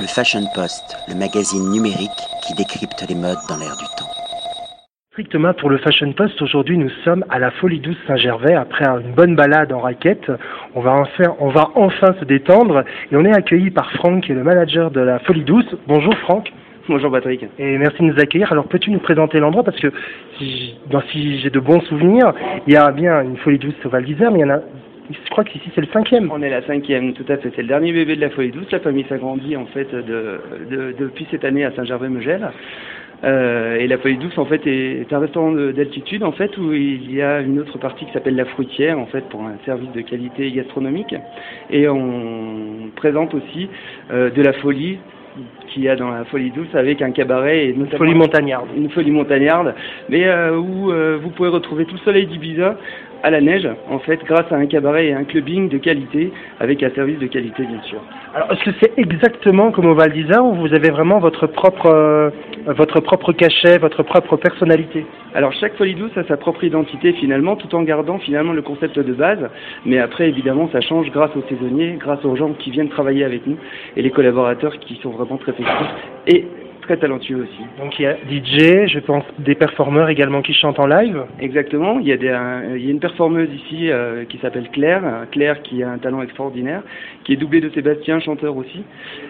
Le Fashion Post, le magazine numérique qui décrypte les modes dans l'air du temps. Strictement pour le Fashion Post, aujourd'hui nous sommes à la Folie Douce Saint-Gervais après une bonne balade en raquette. On va enfin, on va enfin se détendre et on est accueilli par Franck qui est le manager de la Folie Douce. Bonjour Franck. Bonjour Patrick. Et merci de nous accueillir. Alors peux-tu nous présenter l'endroit? Parce que si, si j'ai de bons souvenirs, il y a bien une Folie Douce au Val d'Isère, mais il y en a je crois qu'ici c'est le cinquième. On est la cinquième, tout à fait. C'est le dernier bébé de la Folie Douce. La famille s'agrandit en fait de, de, depuis cette année à Saint-Gervais-Megel. Euh, et la Folie Douce en fait est, un restaurant d'altitude en fait où il y a une autre partie qui s'appelle la fruitière en fait pour un service de qualité gastronomique. Et on présente aussi euh, de la folie qu'il y a dans la folie douce avec un cabaret et une folie montagnarde. Une folie montagnarde, mais euh, où euh, vous pouvez retrouver tout le soleil d'Ibiza à la neige, en fait, grâce à un cabaret et un clubbing de qualité, avec un service de qualité, bien sûr. Alors, est-ce que c'est exactement comme au Val d'Isère, où vous avez vraiment votre propre, euh, votre propre cachet, votre propre personnalité Alors, chaque folie douce a sa propre identité, finalement, tout en gardant, finalement, le concept de base. Mais après, évidemment, ça change grâce aux saisonniers, grâce aux gens qui viennent travailler avec nous, et les collaborateurs qui sont vraiment très festifs. Et très talentueux aussi. Donc il y a DJ, je pense des performeurs également qui chantent en live. Exactement, il y a, des, il y a une performeuse ici euh, qui s'appelle Claire, Claire qui a un talent extraordinaire, qui est doublée de Sébastien, chanteur aussi,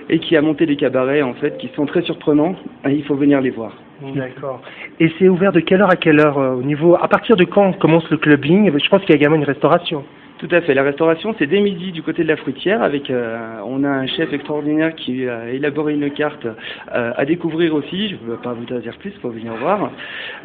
et qui a monté des cabarets en fait qui sont très surprenants. Et il faut venir les voir. D'accord. Et c'est ouvert de quelle heure à quelle heure euh, au niveau À partir de quand commence le clubbing? Je pense qu'il y a également une restauration. Tout à fait. La restauration, c'est dès midi du côté de la fruitière. Avec, euh, on a un chef extraordinaire qui a élaboré une carte euh, à découvrir aussi. Je ne veux pas vous en dire plus, il faut venir voir.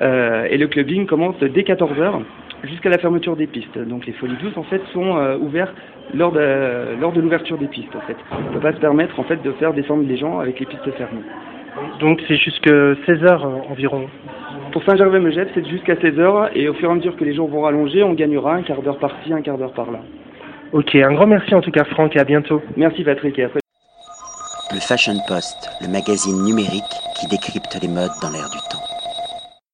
Euh, et le clubbing commence dès 14h jusqu'à la fermeture des pistes. Donc les folies douces, en fait, sont ouvertes lors de, lors de l'ouverture des pistes. En fait, on ne peut pas se permettre en fait de faire descendre les gens avec les pistes fermées. Donc c'est jusque 16h environ. Pour Saint-Gervais-Megève, c'est jusqu'à 16h et au fur et à mesure que les jours vont rallonger, on gagnera un quart d'heure par-ci, un quart d'heure par-là. Ok, un grand merci en tout cas Franck et à bientôt. Merci Patrick et à Le Fashion Post, le magazine numérique qui décrypte les modes dans l'air du temps.